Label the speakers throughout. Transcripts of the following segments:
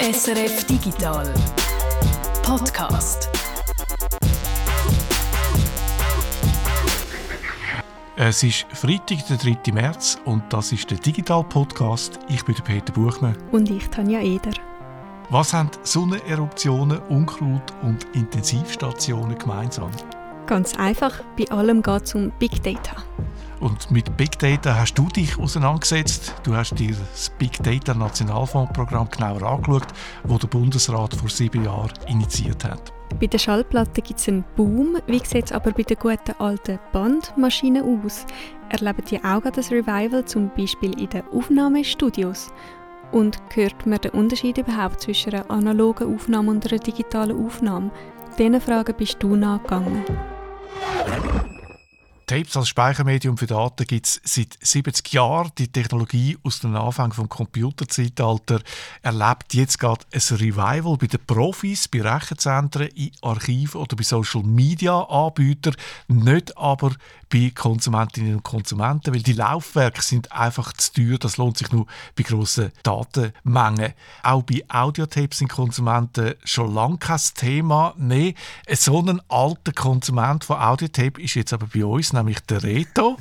Speaker 1: SRF Digital Podcast.
Speaker 2: Es ist Freitag, der 3. März und das ist der Digital Podcast. Ich bin der Peter Buchmann.
Speaker 3: Und ich, Tanja Eder.
Speaker 2: Was haben Sonneneruptionen, Unkraut und Intensivstationen gemeinsam?
Speaker 3: Ganz einfach, bei allem geht es um Big Data.
Speaker 2: Und mit Big Data hast du dich auseinandergesetzt. Du hast dir das Big Data Nationalfondsprogramm genauer angeschaut, das der Bundesrat vor sieben Jahren initiiert hat.
Speaker 3: Bei der Schallplatte gibt es einen Boom. Wie sieht es aber bei den guten alten Bandmaschinen aus? Erleben die auch das Revival, zum Beispiel in den Aufnahmestudios? Und hört man den Unterschied überhaupt zwischen einer analogen Aufnahme und einer digitalen Aufnahme? Diesen Fragen bist du nachgegangen. Oh!
Speaker 2: Tapes als Speichermedium für Daten gibt es seit 70 Jahren. Die Technologie aus dem Anfang vom Computerzeitalter erlebt jetzt gerade ein Revival bei den Profis, bei Rechenzentren, in Archiven oder bei Social Media Anbietern, nicht aber bei Konsumentinnen und Konsumenten, weil die Laufwerke sind einfach zu teuer. Das lohnt sich nur bei grossen Datenmengen. Auch bei Audiotapes sind Konsumenten schon lange kein Thema mehr. So ein alter Konsument von Audiotape ist jetzt aber bei uns, nämlich der Reto.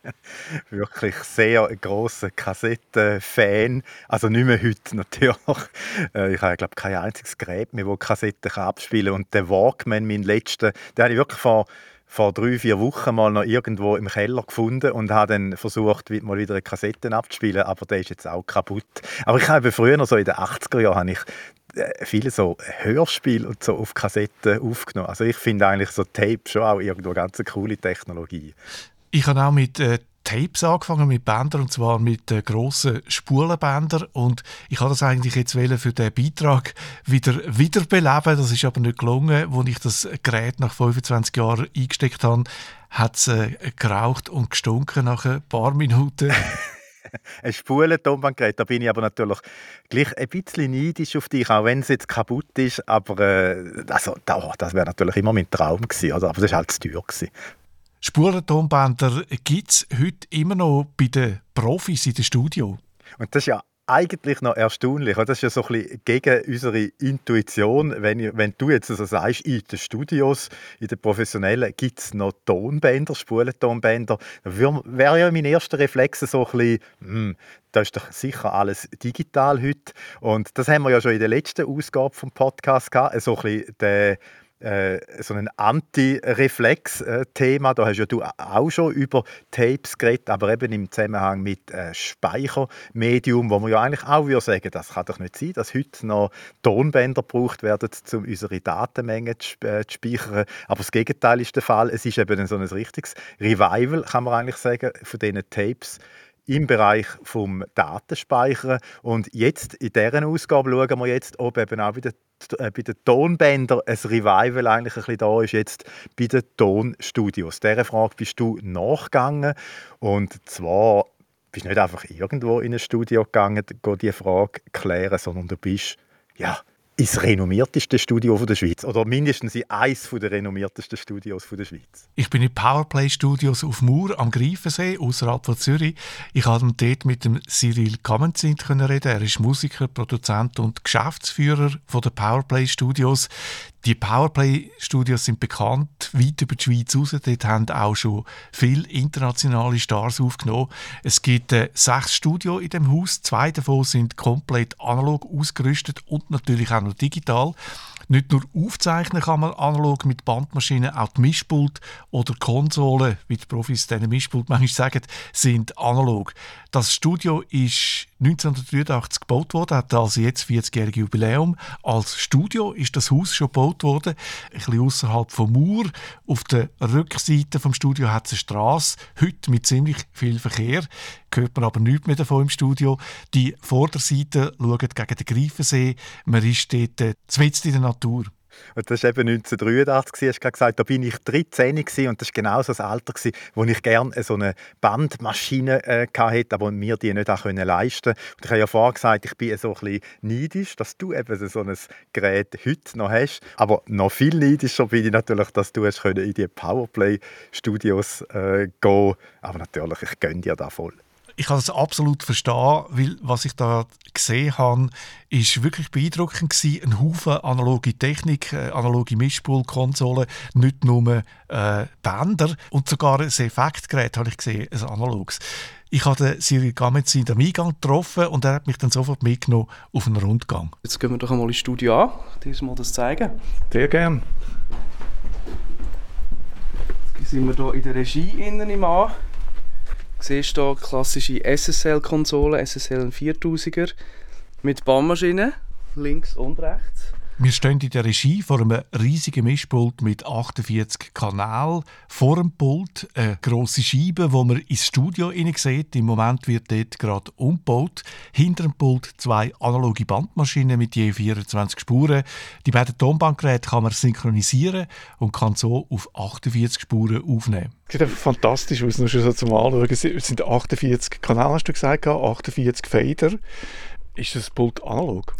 Speaker 4: Wirklich sehr grosser Kassettenfan. Also nicht mehr heute natürlich. Äh, ich habe, glaube kein einziges Gerät mehr, das Kassetten abspielen kann. Und der Walkman, mein letzter, den habe ich wirklich vor vor drei, vier Wochen mal noch irgendwo im Keller gefunden und habe dann versucht, mal wieder eine Kassette abzuspielen, aber der ist jetzt auch kaputt. Aber ich habe früher, so in den 80er Jahren, habe ich viele so Hörspiele und so auf Kassetten aufgenommen. Also ich finde eigentlich so Tape schon auch irgendwo ganz eine coole Technologie.
Speaker 2: Ich habe auch mit äh, Tapes angefangen mit Bändern und zwar mit äh, grossen Spulenbändern und ich habe das eigentlich jetzt für den Beitrag wieder wiederbeleben. Das ist aber nicht gelungen, als ich das Gerät nach 25 Jahren eingesteckt habe, hat es äh, geraucht und gestunken nach ein paar Minuten.
Speaker 4: ein Spulentonbandgerät, da bin ich aber natürlich gleich ein bisschen neidisch auf dich, auch wenn es jetzt kaputt ist, aber äh, also, das wäre natürlich immer mein Traum gewesen, also, aber das war halt zu teuer. Gewesen.
Speaker 2: Spurentonbänder gibt es heute immer noch bei den Profis in den Studio.
Speaker 4: Und das ist ja eigentlich noch erstaunlich. Das ist ja so ein bisschen gegen unsere Intuition. Wenn, wenn du jetzt also sagst, in den Studios, in den Professionellen, gibt es noch Tonbänder, Spulentonbänder, dann wäre ja mein erster Reflex so ein bisschen, hm, da ist doch sicher alles digital heute. Und das haben wir ja schon in der letzten Ausgabe vom Podcast gehabt, so ein bisschen der äh, so ein Anti-Reflex-Thema. Da hast ja du auch schon über Tapes geredet, aber eben im Zusammenhang mit äh, Speichermedium, wo man ja eigentlich auch würde sagen, das kann doch nicht sein, dass heute noch Tonbänder gebraucht werden, um unsere Datenmengen zu, äh, speichern. Aber das Gegenteil ist der Fall. Es ist eben so ein richtiges Revival, kann man eigentlich sagen, von diesen Tapes im Bereich vom Datenspeichern. Und jetzt in dieser Ausgabe schauen wir jetzt, ob eben auch bei den, äh, bei den Tonbändern ein Revival eigentlich ein bisschen da ist, jetzt bei den Tonstudios. Dieser Frage bist du nachgegangen. Und zwar bist du nicht einfach irgendwo in ein Studio gegangen, diese Frage klären, sondern du bist ja, ins renommierteste Studio der Schweiz oder mindestens in eines der renommiertesten Studios der Schweiz.
Speaker 2: Ich bin in Powerplay Studios auf Mur am Greifensee außerhalb von Zürich. Ich konnte dort mit dem Cyril Kamenzint reden. Er ist Musiker, Produzent und Geschäftsführer der Powerplay Studios. Die Powerplay-Studios sind bekannt, weit über die Schweiz raus. Dort haben auch schon viele internationale Stars aufgenommen. Es gibt äh, sechs Studios in dem Haus. Zwei davon sind komplett analog ausgerüstet und natürlich auch noch digital. Nicht nur aufzeichnen kann man analog mit Bandmaschinen, auch die Mischpult oder Konsolen, wie die Profis diesen Mischpult manchmal sagen, sind analog. Das Studio ist 1983 gebaut worden, hat also jetzt 40-jährige Jubiläum. Als Studio ist das Haus schon gebaut worden, ein bisschen außerhalb vom Mur. Auf der Rückseite vom Studio hat es eine Straße, heute mit ziemlich viel Verkehr. Hört man aber nichts mehr davon im Studio. Die Vorderseite schaut gegen den Greifensee. Man ist dort äh, in der Natur.
Speaker 4: Und das war eben 1983, hast du gesagt, da bin ich 13 und das war genau so das Alter, wo ich gerne so eine Bandmaschine äh, hatte, aber mir die nicht auch leisten konnte. Ich habe ja vorher gesagt, ich bin so ein bisschen neidisch, dass du eben so ein Gerät heute noch hast. Aber noch viel neidischer bin ich natürlich, dass du hast in die Powerplay-Studios äh, gehen Aber natürlich, ich gönne dir da voll
Speaker 2: Ich kann das absolut verstehen, weil was ich da gesehen habe, ist wirklich beeindruckend gewesen. Ein Haufen analoge Technik, äh, analoge Mischpultkonsolen, nicht nur äh, Bänder und sogar ein Effektgerät habe ich gesehen, ein analoges. Ich habe Cyril Gametz in am Eingang getroffen und er hat mich dann sofort mitgenommen auf einen Rundgang.
Speaker 5: Jetzt gehen wir doch einmal ins Studio an, dir mal das zeigen.
Speaker 4: Sehr gern.
Speaker 5: Jetzt sind wir hier in der Regie innen im An. Du siehst hier klassische SSL-Konsole, SSL 4000er mit Bandmaschinen, links und rechts.
Speaker 2: Wir stehen in der Regie vor einem riesigen Mischpult mit 48 Kanälen. Vor dem Pult eine grosse Scheibe, wo man ins Studio sieht. Im Moment wird dort gerade umgebaut. Hinter dem Pult zwei analoge Bandmaschinen mit je 24 Spuren. Die beiden Tonbandgeräte kann man synchronisieren und kann so auf 48 Spuren aufnehmen.
Speaker 4: Das sieht einfach fantastisch aus, nur schon so zum Anschauen. Es sind 48 Kanäle, hast du gesagt, 48 Fader. Ist das Pult analog?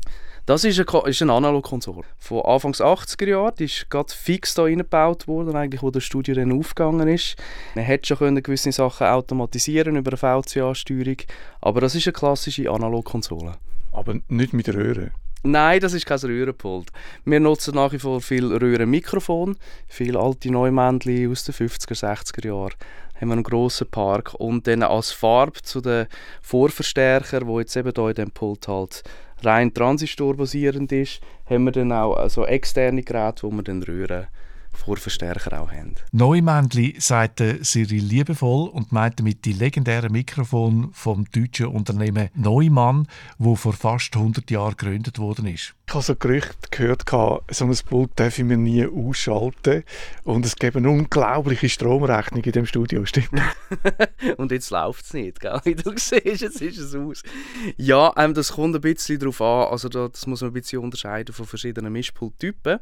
Speaker 5: Das ist eine, ist eine Analogkonsole. Von Anfangs 80er Jahren. Die ist gerade fix hier eingebaut worden, eigentlich, wo das Studio dann aufgegangen ist. Man hätte schon können gewisse Sachen automatisieren über eine VCA-Steuerung, aber das ist eine klassische Analogkonsole.
Speaker 4: Aber nicht mit Röhren?
Speaker 5: Nein, das ist kein Röhrenpult. Wir nutzen nach wie vor viel Röhrenmikrofon, viele alte Neumännchen aus den 50er, 60er Jahren haben wir einen grossen Park und dann als Farbe zu den Vorverstärker, wo jetzt eben hier in diesem Pult halt rein transistorbasierend ist, haben wir dann auch also externe Geräte, wo wir dann Röhren Vorverstärker auch haben.
Speaker 2: Neumännli sagt Cyril liebevoll und meint damit die legendären Mikrofon vom deutschen Unternehmen Neumann, wo vor fast 100 Jahren gegründet worden ist.
Speaker 4: Ich habe so Gerüchte gehört, so ein Pult darf ich mir nie ausschalten und es gibt eine unglaubliche Stromrechnung in dem Studio, stimmt
Speaker 5: Und jetzt läuft es nicht, gell? wie du siehst, jetzt ist es aus. Ja, ähm, das kommt ein bisschen darauf an, also das muss man ein bisschen unterscheiden von verschiedenen Mischpulttypen.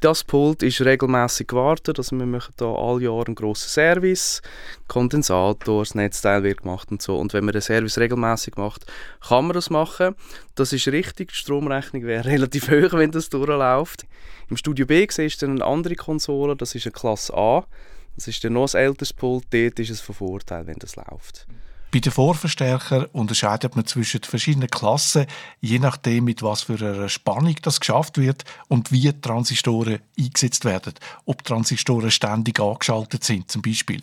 Speaker 5: Das Pult ist regelmäßig gewartet, also wir machen hier alle Jahre einen grossen Service, Kondensator, das Netzteil wird gemacht und so. Und wenn man den Service regelmäßig macht, kann man das machen. Das ist richtig, die Stromrechnung wäre relativ hoch, wenn das durchläuft. Im Studio B siehst du eine andere Konsole, das ist eine Klasse A. Das ist dann noch ein älteres Pult, dort ist es von Vorteil, wenn das läuft.
Speaker 2: Bei den Vorverstärkern unterscheidet man zwischen verschiedenen Klassen, je nachdem, mit was für einer Spannung das geschafft wird und wie Transistoren eingesetzt werden. Ob Transistoren ständig angeschaltet sind, zum Beispiel.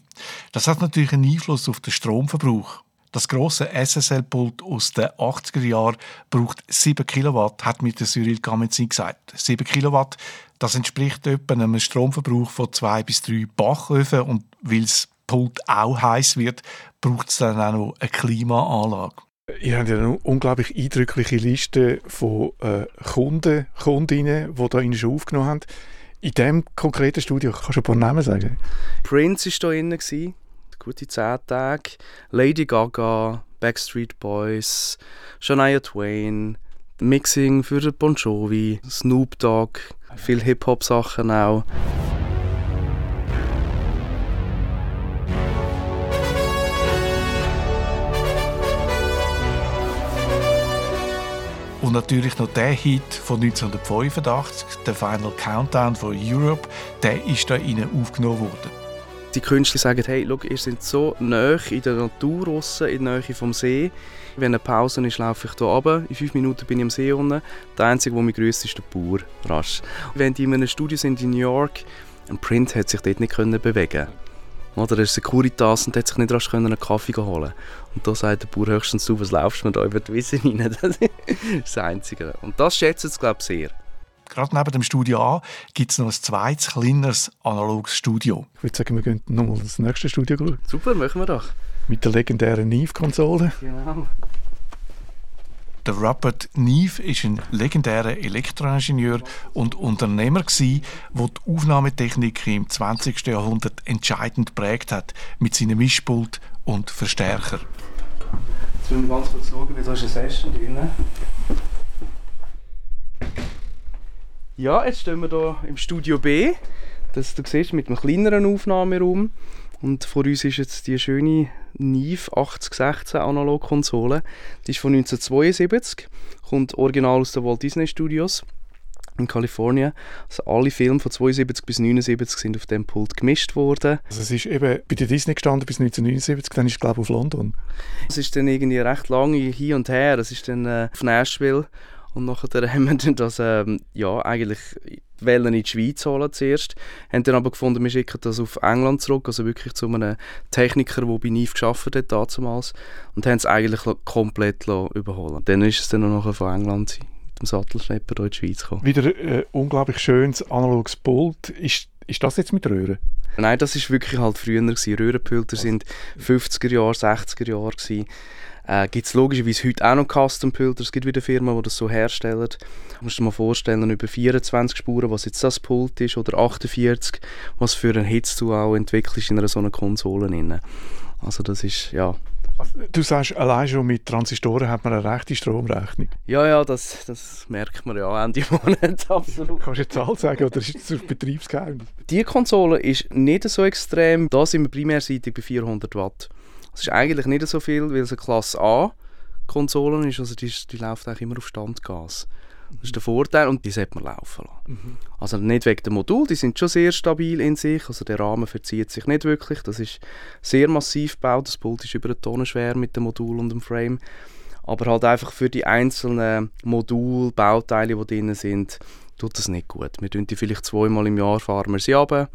Speaker 2: Das hat natürlich einen Einfluss auf den Stromverbrauch. Das große SSL-Pult aus den 80er Jahren braucht 7 Kilowatt, hat mir der Cyril Gamenzin gesagt. 7 Kilowatt, das entspricht etwa einem Stromverbrauch von 2 bis 3 Bachöfen und weil es Pult auch heiß wird, braucht es dann auch noch eine Klimaanlage.
Speaker 4: Ihr habt ja eine unglaublich eindrückliche Liste von äh, Kunden, Kundinnen, die da schon aufgenommen haben. In diesem konkreten Studio, kannst du ein paar Namen sagen?
Speaker 5: Prince war da drin, gute 10 Tage. Lady Gaga, Backstreet Boys, Shania Twain, Mixing für Bon Jovi, Snoop Dogg, viele Hip-Hop-Sachen auch.
Speaker 2: Und natürlich noch der Hit von 1985, der Final Countdown von Europe, der ist da innen aufgenommen worden.
Speaker 5: Die Künstler sagen, hey, schau, ihr seid so nah in der Natur, draussen, in der Nähe vom See. Wenn eine Pause ist, laufe ich hier runter. In fünf Minuten bin ich am See unten. Der Einzige, der mich grüßt, ist der Bauer, rasch. Wenn die in einem Studio sind in New York, ein Print hat sich dort nicht bewegen oder er ist Securitas und hat sich nicht rasch einen Kaffee holen Und da sagt der Bauer höchstens, du, was laufst du mir da über die Wiese rein? Das ist das Einzige. Und das schätzt es, glaube ich, sehr.
Speaker 2: Gerade neben dem Studio A gibt es noch ein zweites, kleineres, analoges Studio.
Speaker 4: Ich würde sagen, wir gehen nochmal ins nächste Studio schauen.
Speaker 5: Super, machen wir doch.
Speaker 4: Mit der legendären Neve-Konsole.
Speaker 5: Genau.
Speaker 2: Der Robert Neve ist ein legendärer Elektroingenieur und Unternehmer der die Aufnahmetechnik im 20. Jahrhundert entscheidend prägt hat mit seinem Mischpult und Verstärker.
Speaker 5: Jetzt müssen wir ganz kurz schauen, wie da ist eine Session drin. Ja, jetzt stehen wir hier im Studio B. Das du siehst mit einem kleineren Aufnahmeraum. Und vor uns ist jetzt die schöne Neve 8016 Analogkonsole. Die ist von 1972, kommt original aus den Walt Disney Studios. in Kalifornien. Also alle Filme von 72 bis 79 sind auf dem Pult gemischt worden.
Speaker 2: Also es ist eben bei der Disney gestanden bis 1979, dann ist es glaube ich auf London.
Speaker 5: Es ist dann irgendwie recht lange hier und her. Es ist dann äh, auf Nashville und nachher haben wir dann das ähm, ja eigentlich wollen in die Schweiz holen zuerst, haben dann aber gefunden, wir schicken das auf England zurück, also wirklich zu einem Techniker, der bei NIF gearbeitet hat damals und haben es eigentlich komplett überholen Dann ist es dann noch von England mit dem Sattelschlepper in die Schweiz gekommen.
Speaker 2: Wieder äh, unglaublich schönes analoges Pult. Ist, ist das jetzt mit Röhren?
Speaker 5: Nein, das ist wirklich halt früher gewesen. Röhrenpulter sind 50er Jahre, 60er Jahre gewesen. Äh, gibt es logischerweise heute auch noch Custom-Pulter, es gibt wieder Firmen, die das so herstellen. Du musst dir mal vorstellen, über 24 Spuren, was jetzt das Pult ist, oder 48, was für einen Hitz du auch entwickelst in einer so einer Konsole. Drin. Also das ist, ja...
Speaker 2: Du sagst, allein schon mit Transistoren hat man eine rechte Stromrechnung.
Speaker 5: Ja, ja, das, das merkt man ja Ende Monat, absolut.
Speaker 2: Kannst du eine Zahl sagen oder ist das ein Betriebsgeheimnis?
Speaker 5: Die Konsole ist nicht so extrem. Da sind wir primärseitig bei 400 Watt. Das ist eigentlich nicht so viel, weil es eine Klasse A Konsole ist, also die, die läuft eigentlich immer auf Standgas. Das ist der Vorteil und die sollte man laufen lassen. Mhm. Also nicht wegen dem Modul, die sind schon sehr stabil in sich, also der Rahmen verzieht sich nicht wirklich, das ist sehr massiv gebaut, das Pult ist über eine Tonne schwer mit dem Modul und dem Frame, aber halt einfach für die einzelnen Modulbauteile, die drin sind, tut das nicht gut. Wir tun die vielleicht zweimal im Jahr fahren wir sie runter,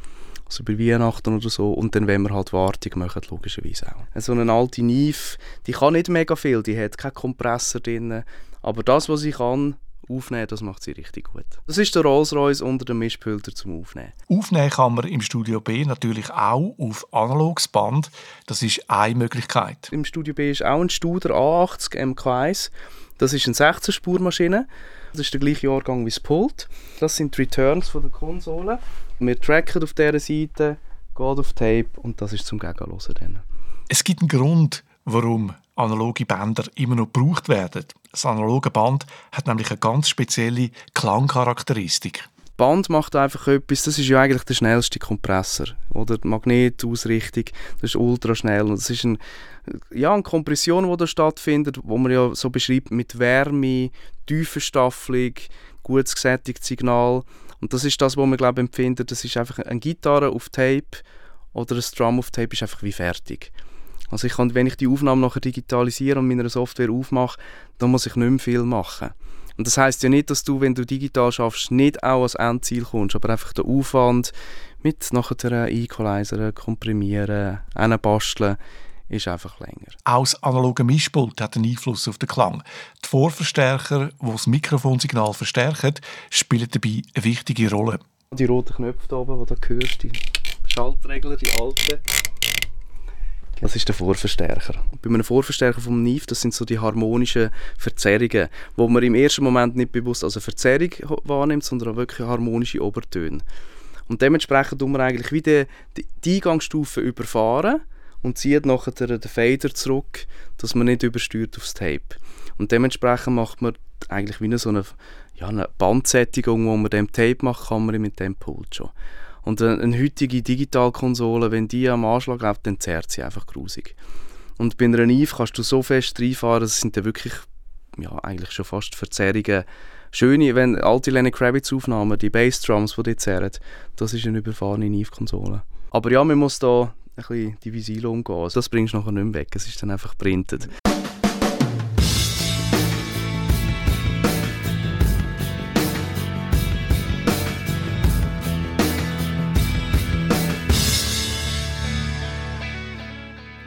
Speaker 5: also bei Weihnachten oder so. Und dann, wenn wir halt Wartung machen, logischerweise auch. So eine alte Neve, die kann nicht mega viel, die hat keinen Kompressor drin. Aber das, was sie kann, aufnehmen, das macht sie richtig gut. Das ist der Rolls-Royce unter dem Mischpulter zum Aufnehmen.
Speaker 2: Aufnehmen kann man im Studio B natürlich auch auf analoges Band. Das ist eine Möglichkeit.
Speaker 5: Im Studio B ist auch ein Studer A80 MK1. Das ist eine 16-Spur-Maschine. Das ist der gleiche Jahrgang wie das Pult. Das sind die Returns von der Konsole. Wir tracken auf dieser Seite, gehen auf Tape und das ist zum Gegenhören.
Speaker 2: Es gibt einen Grund, warum analoge Bänder immer noch gebraucht werden. Das analoge Band hat nämlich eine ganz spezielle Klangcharakteristik.
Speaker 5: Band macht einfach etwas, das ist ja eigentlich der schnellste Kompressor. Oder die Magnetausrichtung, das ist ultra schnell. Und das ist ein, ja, eine Kompression, die da stattfindet, wo man ja so beschreibt mit Wärme, Tiefenstaffelung, gutes gesättigtes Signal. Und das ist das, was man glaube empfindet. Das ist einfach eine Gitarre auf Tape oder ein Drum auf Tape ist einfach wie fertig. Also ich kann, wenn ich die Aufnahme nachher digitalisiere und mit einer Software aufmache, dann muss ich nicht mehr viel machen. Und das heißt ja nicht, dass du, wenn du digital schaffst, nicht auch als Endziel kommst, aber einfach der Aufwand mit nachher Equalizer, Komprimieren, basteln, ist einfach länger.
Speaker 2: Auch das analoge Mischpult hat einen Einfluss auf den Klang. Die Vorverstärker, die das Mikrofonsignal verstärken, spielen dabei eine wichtige Rolle.
Speaker 5: Die roten Knöpfe hier oben, die du hörst, die Schaltregler, die alten, das ist der Vorverstärker. Bei einem Vorverstärker vom Neve, das sind so die harmonischen Verzerrungen, wo man im ersten Moment nicht bewusst als eine Verzerrung wahrnimmt, sondern auch wirklich harmonische Obertöne. Und dementsprechend tun wir eigentlich wieder die, die Eingangsstufe überfahren und zieht nachher den Fader zurück, dass man nicht übersteuert aufs Tape. Und dementsprechend macht man eigentlich wie so eine, ja, eine Bandsättigung, die man dem Tape macht, kann man mit dem Pult schon. Und eine, eine heutige Digitalkonsole, wenn die am Anschlag läuft, dann zerrt sie einfach grusig. Und bei einer Eve kannst du so fest reinfahren, das sind dann wirklich, ja, eigentlich schon fast Verzerrungen. Schöne, wenn alte Lenny Kravitz Aufnahmen, die Bassdrums, die die zerren, das ist eine überfahrene Eve-Konsole. Aber ja, man muss da ein bisschen die Visile umgehen. Also das bringst du nachher nicht mehr weg, es ist dann einfach printet.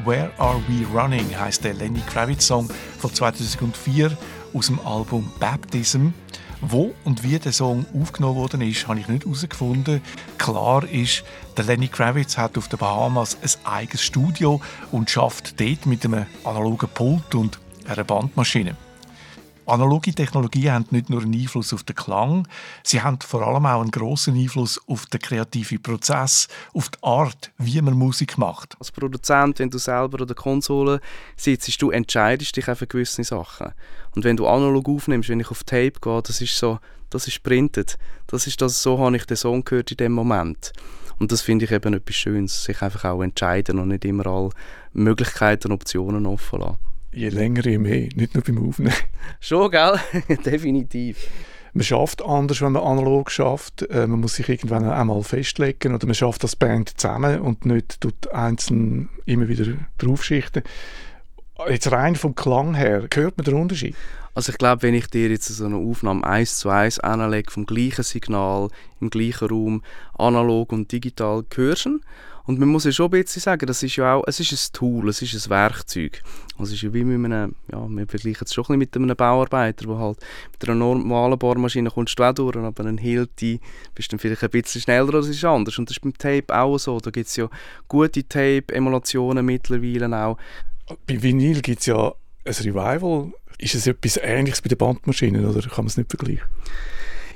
Speaker 2: Where Are We Running heißt der Lenny Kravitz Song von 2004 aus dem Album Baptism. Wo und wie der Song aufgenommen worden ist, habe ich nicht herausgefunden. Klar ist, der Lenny Kravitz hat auf den Bahamas ein eigenes Studio und schafft dort mit einem analogen Pult und einer Bandmaschine. Analoge Technologien haben nicht nur einen Einfluss auf den Klang, sie haben vor allem auch einen grossen Einfluss auf den kreativen Prozess, auf die Art, wie man Musik macht.
Speaker 5: Als Produzent, wenn du selber an der Konsole sitzt, du entscheidest dich für gewisse Sachen. Und wenn du analog aufnimmst, wenn ich auf Tape gehe, das ist so, das ist printed. Das ist das, so habe ich den Song gehört in dem Moment. Und das finde ich eben etwas Schönes, sich einfach auch entscheiden und nicht immer alle Möglichkeiten und Optionen offen lassen
Speaker 2: je länger, je mehr, nicht nur beim Aufnehmen.
Speaker 5: Schon, gell? Definitiv.
Speaker 2: man schafft anders, wenn man analog schafft. Äh, man muss sich irgendwann einmal festlegen oder man schafft das Band zusammen und nicht tut einzeln immer wieder draufschichten. Jetzt rein vom Klang her, hört man den Unterschied?
Speaker 5: Also ich glaube, wenn ich dir jetzt so eine Aufnahme eins zu eins anlege vom gleichen Signal, im gleichen Raum, analog und digital hörst und man muss ja schon ein bisschen sagen, das ist ja auch, es ist ein Tool, es ist ein Werkzeug. Also es ist ja wie mit einem, ja, wir vergleichen es schon ein bisschen mit einem Bauarbeiter, der halt mit einer normalen Bohrmaschine kommst du auch durch, aber ein Hilti bist dann vielleicht ein bisschen schneller, oder es ist anders. Und das ist beim Tape auch so, da gibt es ja gute Tape-Emulationen mittlerweile auch.
Speaker 2: Bei Vinyl gibt es ja ein Revival. Ist es etwas Ähnliches bei den Bandmaschinen oder kann man es nicht vergleichen?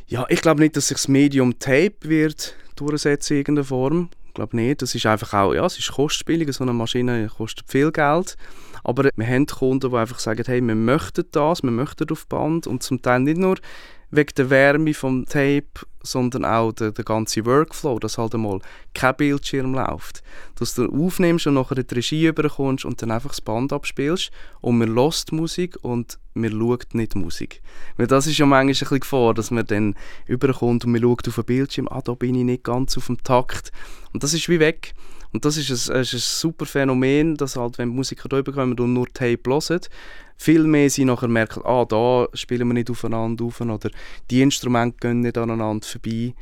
Speaker 5: Ja, ich glaube nicht, dass sich das Medium Tape wird durchsetzen in irgendeiner Form glaube nicht. Das ist einfach auch, ja, es ist kostspielig, so eine Maschine kostet viel Geld. Aber wir haben Kunden, die einfach sagen, hey, wir möchten das, wir möchten auf Band und zum Teil nicht nur wegen der Wärme vom Tape, sondern auch der, der ganze Workflow, dass halt einmal kein Bildschirm läuft. Dass du aufnimmst und nachher die Regie überkommst und dann einfach das Band abspielst und man lost Musik und man schaut nicht Musik. Weil das ist ja manchmal ein bisschen Gefahr, dass man dann überkommt und man schaut auf den Bildschirm, ah, da bin ich nicht ganz auf dem Takt. Und das ist wie weg. Und das ist ein, ist ein super Phänomen, dass halt, wenn Musiker da kommen und nur Tape hören, viel mehr sie nachher merken, ah, da spielen wir nicht aufeinander auf oder die Instrumente gehen nicht aneinander vorbei.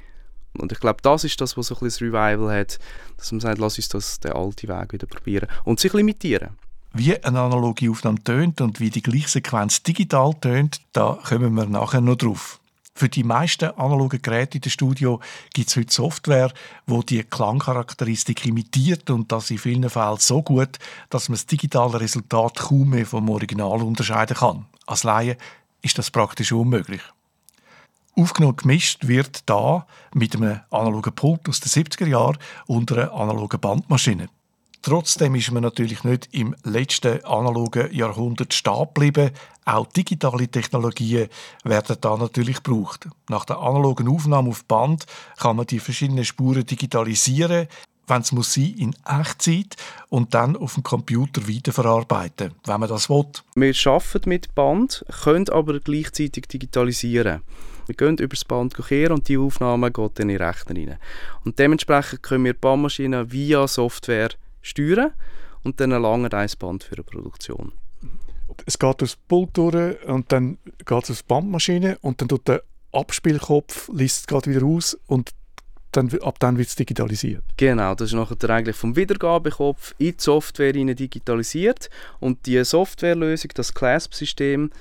Speaker 5: Und ich glaube, das ist das, was so ein bisschen das Revival hat, dass man sagt, lass uns das, den alten Weg wieder probieren und sich limitieren.
Speaker 2: Wie eine analoge Aufnahme tönt und wie die gleiche Sequenz digital tönt, da kommen wir nachher noch drauf. Für die meisten analogen Geräte in der Studio gibt es heute Software, wo die, Klangcharakteristik imitiert und das in vielen Fällen so gut, dass man das digitale Resultat kaum mehr vom Original unterscheiden kann. Als Laie ist das praktisch unmöglich. Aufgenommen gemischt wird da mit einem analogen Pult aus den 70er Jahren und einer analogen Bandmaschine. Trotzdem ist man natürlich nicht im letzten analogen Jahrhundert stehen geblieben. Auch digitale Technologien werden da natürlich gebraucht. Nach der analogen Aufnahme auf Band kann man die verschiedenen Spuren digitalisieren, wenn es muss sein, in Echtzeit und dann auf dem Computer weiterverarbeiten, wenn man das will.
Speaker 5: Wir arbeiten mit Band, können aber gleichzeitig digitalisieren. Wir gehen über das Band kehren und die Aufnahme geht dann in den Rechner rein. Und dementsprechend können wir die Bandmaschine via Software steuern und dann ein langer Eisband für eine Produktion.
Speaker 2: Es geht durchs Pult durch und dann geht es die Bandmaschine und dann tut der Abspielkopf liest es wieder aus und dann, ab dann wird es digitalisiert.
Speaker 5: Genau, das ist nachher eigentlich vom Wiedergabekopf in die Software digitalisiert und die Softwarelösung, das CLASP-System,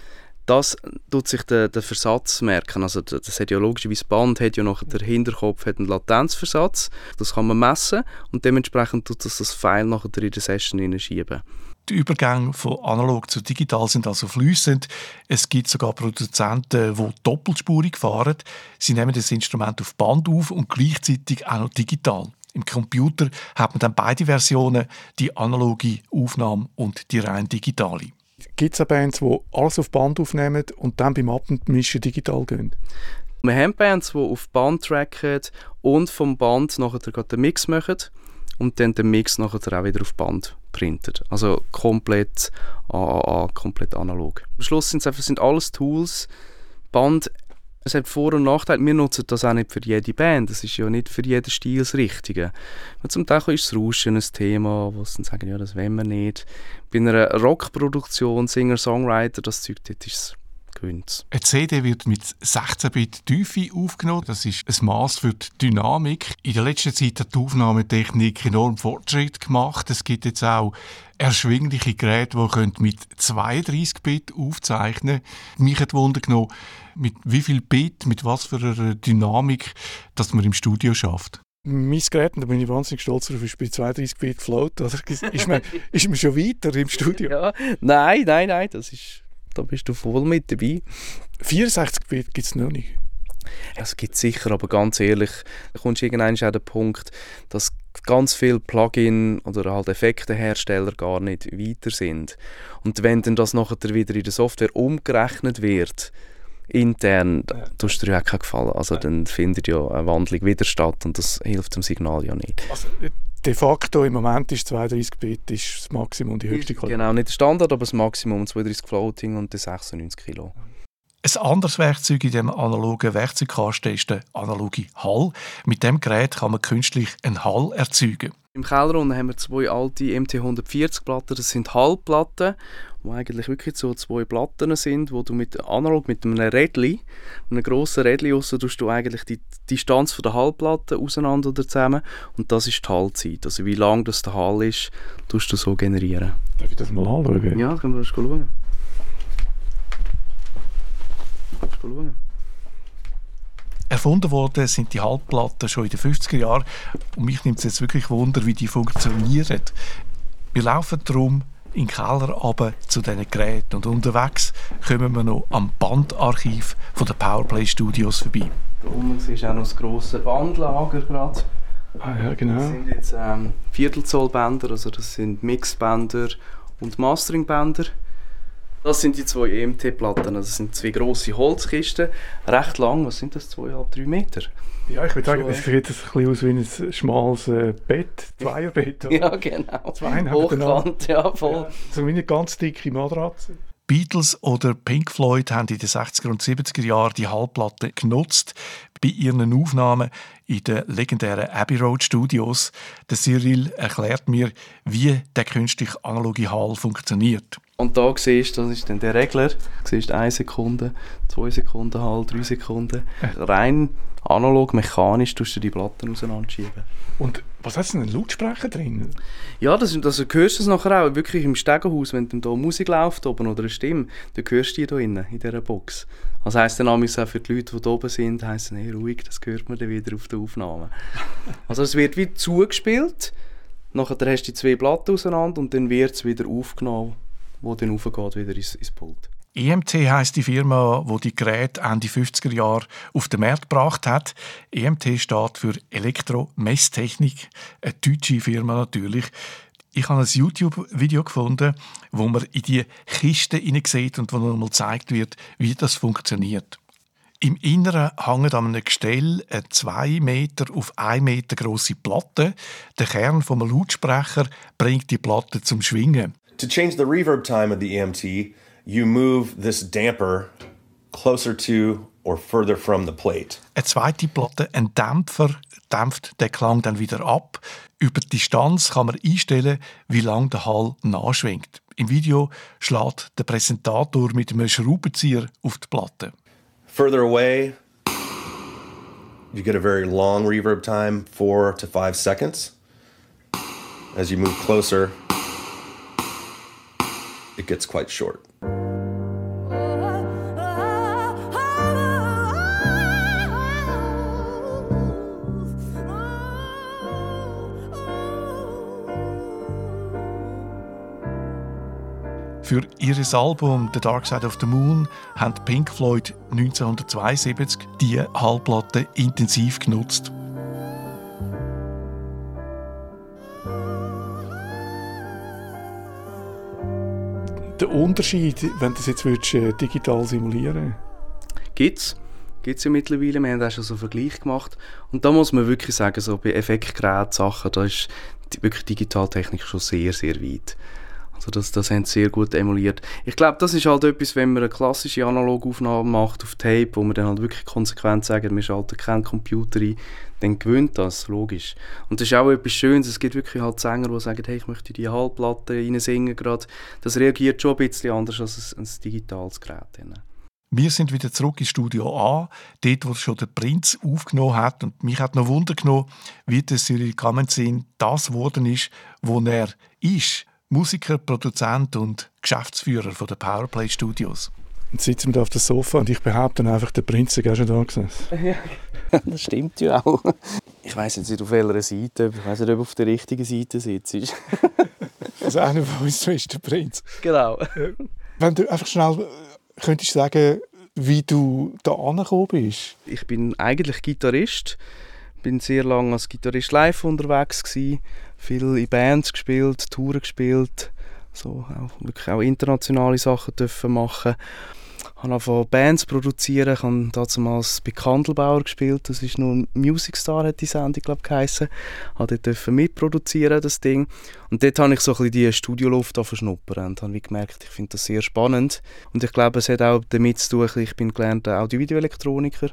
Speaker 5: das tut sich der, der Versatz merken. Also das hat ja logischerweise Band hat ja noch der Hinterkopf hat einen Latenzversatz. Das kann man messen und dementsprechend tut das das File nachher in der Session schieben.
Speaker 2: Die Übergänge von analog zu digital sind also fließend. Es gibt sogar Produzenten, die doppelspurig fahren. Sie nehmen das Instrument auf Band auf und gleichzeitig auch noch digital. Im Computer hat man dann beide Versionen, die analoge Aufnahme und die rein digitale. Gibt es Bands, die alles auf Band aufnehmen und dann beim Abmischen digital gehen?
Speaker 5: Wir haben Bands, die auf Band tracken und vom Band nachher den Mix machen und dann den Mix nachher auch wieder auf Band printet. Also komplett, AAA, komplett analog. Am Schluss sind es einfach sind alles Tools. Band es hat Vor- und Nachteile. Wir nutzen das auch nicht für jede Band. Das ist ja nicht für jeden Stil das Richtige. Und zum Teil ist das Rauschen ein Thema, wo sie dann sagen, ja, das wollen wir nicht. Bei einer Rockproduktion, Singer-Songwriter, das Zeug, dort ist es gewöhnt.
Speaker 2: Eine CD wird mit 16-Bit Tiefe aufgenommen. Das ist ein Maß für die Dynamik. In der letzten Zeit hat die Aufnahmetechnik enorm Fortschritt gemacht. Es gibt jetzt auch erschwingliche Geräte, die mit 32 Bit aufzeichnen können. Mich hat Wunder genommen, mit wie viel Bit, mit was für einer Dynamik, dass man im Studio schafft. Mein Gerät, da bin ich wahnsinnig stolz darauf, ist bei 32 Bit Float. Oder ist, man, ist man schon weiter im Studio?
Speaker 5: Ja, nein, nein, nein, das ist, da bist du voll mit dabei.
Speaker 2: 64 Bit gibt es noch nicht.
Speaker 5: Es gibt sicher, aber ganz ehrlich, da kommst du irgendwann an den Punkt, dass ganz viele Plugin oder halt Effektehersteller gar nicht weiter sind. Und wenn dann das nachher wieder in der Software umgerechnet wird, intern, ja. tust du dir auch keinen Gefallen. Also ja. dann findet ja eine Wandlung wieder statt und das hilft dem Signal ja nicht.
Speaker 2: Also, de facto im Moment ist 32 Bit ist das Maximum, die höchste
Speaker 5: Qualität. Genau, nicht der Standard, aber das Maximum 32 Floating und die 96 Kilo.
Speaker 2: Ein anderes Werkzeug in dem analogen Werkzeugkasten ist der analoge Hall. Mit dem Gerät kann man künstlich einen Hall erzeugen.
Speaker 5: Im Keller unten haben wir zwei alte MT140-Platten. Das sind Hallplatten, wo eigentlich wirklich so zwei Platten sind, wo du mit analog mit einem Rädli, einem grossen Rädli raus, tust du eigentlich die Distanz von der Hallplatte auseinander oder zusammen und das ist die Hallzeit. Also wie lang das der Hall ist, tust du so generieren.
Speaker 2: Darf ich das mal anschauen?
Speaker 5: Ja, können wir das schauen. schauen.
Speaker 2: Erfunden worden sind die Halbplatten schon in den 50er Jahren und mich nimmt es jetzt wirklich Wunder, wie die funktionieren. Wir laufen darum in den Keller runter zu diesen Geräten und unterwegs kommen wir noch am Bandarchiv von der Powerplay Studios vorbei.
Speaker 5: Da oben ist auch noch das grosse Bandlager gerade.
Speaker 2: Ah, ja, genau.
Speaker 5: Das sind jetzt ähm, Viertelzollbänder, also das sind Mixbänder und Masteringbänder. Das sind die zwei EMT-Platten. Das sind zwei grosse Holzkisten, recht lang. Was sind das? Zweieinhalb, drei Meter?
Speaker 2: Ja, ich würde sagen, das sieht ein bisschen aus wie ein schmales äh, Bett, Zweierbett.
Speaker 5: Oder? Ja, genau.
Speaker 2: Zweieinhalb
Speaker 5: Hochkant, ja, voll. Ja,
Speaker 2: so wie eine ganz dicke Matratze. Beatles oder Pink Floyd haben in den 60er und 70er Jahren die Hallplatte genutzt bei ihren Aufnahmen in den legendären Abbey Road Studios. Der Cyril erklärt mir, wie der künstliche analoge Hall funktioniert.
Speaker 5: Und da siehst du, das ist dann der Regler, du siehst 1 Sekunde, 2 Sekunden Hall, 3 Sekunden. Rein analog, mechanisch tust du die Platten auseinanderschieben.
Speaker 2: Und was hast du denn, einen Lautsprecher drin?
Speaker 5: Ja, das, das, du hörst es nachher auch wirklich im Stegenhaus, wenn dann da Musik läuft oben oder eine Stimme, dann hörst du die da innen, in dieser Box. Das heisst dann auch für die Leute, die da oben sind, heisst hey, ruhig, das hört man dann wieder auf der Aufnahme. also es wird wie zugespielt, nachher hast du die zwei Platten auseinander und dann wird es wieder aufgenommen, wo dann raufgeht wieder ins, ins Pult.
Speaker 2: EMT heißt die Firma, wo die Geräte Ende 50er Jahre auf den Markt gebracht hat. EMT steht für Elektromesstechnik, eine deutsche Firma natürlich. Ich habe ein YouTube-Video gefunden, wo man in die Kiste sieht und wo nochmal gezeigt wird, wie das funktioniert. Im Inneren hängt an einem Gestell eine 2 Meter auf 1 Meter große Platte. Der Kern vom Lautsprecher bringt die Platte zum Schwingen.
Speaker 6: To change the reverb time of the EMT, you move this damper closer to or further from the plate.
Speaker 2: Eine zweite Platte, ein Dämpfer, dämpft den Klang dann wieder ab. Über die Distanz kann man einstellen, wie lang der Hall nachschwingt. Im Video schlägt der Präsentator mit einem Schraubenzieher auf die Platte.
Speaker 6: Further away, you get a very long reverb time, four to five seconds. As you move closer, it gets quite short.
Speaker 2: Für ihr Album The Dark Side of the Moon haben Pink Floyd 1972 die Hallplatte intensiv genutzt. Unterschied, wenn du das jetzt würdest, äh, digital simulieren
Speaker 5: Gibt's. Gibt es ja mittlerweile. Wir haben auch schon so einen Vergleich gemacht. Und da muss man wirklich sagen, so bei Effektgeräten, Sachen, da ist die, wirklich Digitaltechnik schon sehr, sehr weit. Also das, das haben sie sehr gut emuliert. Ich glaube, das ist halt etwas, wenn man eine klassische Analogaufnahme macht auf Tape, wo man dann halt wirklich konsequent sagt, wir schalten keinen Computer ein, dann gewöhnt das, logisch. Und das ist auch etwas Schönes, es gibt wirklich halt Sänger, die sagen, hey, ich möchte die Hallplatte reinsingen gerade. Das reagiert schon ein bisschen anders als ein, ein digitales Gerät.
Speaker 2: Wir sind wieder zurück ins Studio A, dort, wo schon der Prinz aufgenommen hat. Und mich hat noch Wunder genommen, wie der Cyril Kamenzin das geworden ist, wo er ist. Musiker, Produzent und Geschäftsführer von der Powerplay Studios. Jetzt sitzen wir auf dem Sofa und ich behaupte einfach, der Prinz ist schon da gesessen.
Speaker 5: Ja, das stimmt ja auch. Ich weiß jetzt nicht auf welcher Seite, ich weiß nicht, ob auf der richtigen Seite sitzt.
Speaker 2: also einer von uns ist der Prinz.
Speaker 5: Genau.
Speaker 2: Wenn du einfach schnell äh, könntest sagen, wie du da angekommen bist.
Speaker 5: Ich bin eigentlich Gitarrist, bin sehr lange als Gitarrist live unterwegs gewesen viel in Bands gespielt, Touren gespielt, so auch, auch internationale Sachen dürfen machen. Habe von Bands produzieren. Ich habe damals bei Kandelbauer gespielt. Das ist nur Music Star, hat die Sendung, glaube ich, geheissen. Ich durfte mitproduzieren, das Ding. Und dort habe ich so ein bisschen die Studioluft verschnuppern und habe gemerkt, ich finde das sehr spannend. Und ich glaube, es hat auch damit zu tun, ich bin gelernter Audio-Video-Elektroniker.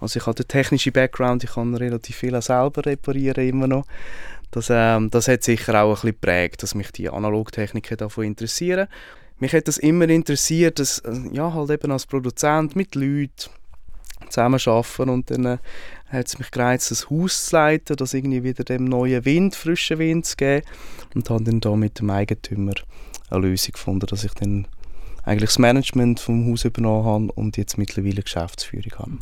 Speaker 5: Also ich habe den technischen Background, ich kann relativ viel selber reparieren, immer noch. Das, ähm, das hat sicher auch ein bisschen geprägt, dass mich die Analogtechniken davon interessieren mich hat das immer interessiert, dass, äh, ja, halt eben als Produzent mit Leuten zusammenarbeiten und dann äh, hat es mich gereizt, das Haus zu leiten, das irgendwie wieder dem neuen Wind, frischen Wind zu geben und habe dann da mit dem Eigentümer eine Lösung gefunden, dass ich dann eigentlich das Management vom Haus übernommen habe und jetzt mittlerweile Geschäftsführung habe.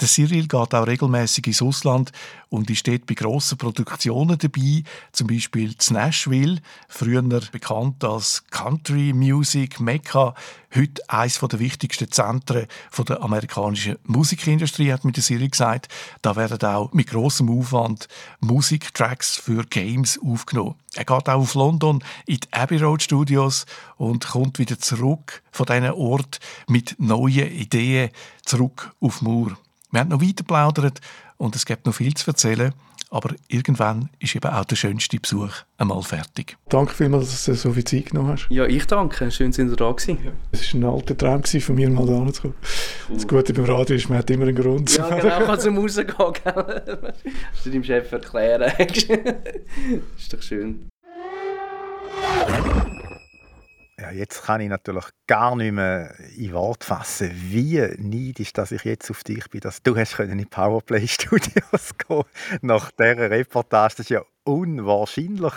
Speaker 2: Der Cyril geht auch regelmäßig ins Ausland und ist dort bei grossen Produktionen dabei, zum Beispiel zu Nashville, früher bekannt als Country Music Mecca, heute eines der wichtigsten Zentren der amerikanischen Musikindustrie, hat mir der Cyril gesagt. Da werden auch mit grossem Aufwand Musiktracks für Games aufgenommen. Er geht auch auf London in die Abbey Road Studios und kommt wieder zurück von diesen Ort mit neuen Ideen zurück auf Mur. Wir haben noch weiter plaudert und es gibt noch viel zu erzählen. Aber irgendwann ist eben auch der schönste Besuch einmal fertig. Danke vielmals, dass du so viel Zeit genommen hast.
Speaker 5: Ja, ich danke. Schön, dass ihr da gewesen. Ja.
Speaker 2: Es war ein alter Traum von mir, mal da zu kommen. Das Gute beim Radio ist, man hat immer einen Grund.
Speaker 5: Ja, genau, kann zum Rausgehen. Musst du deinem Chef erklären. ist doch schön.
Speaker 4: Ja, jetzt kann ich natürlich gar nicht mehr in Wort fassen, wie neidisch dass ich jetzt auf dich bin, dass du hast in die Powerplay Studios gehen nach dieser Reportage. Das ist ja unwahrscheinlich.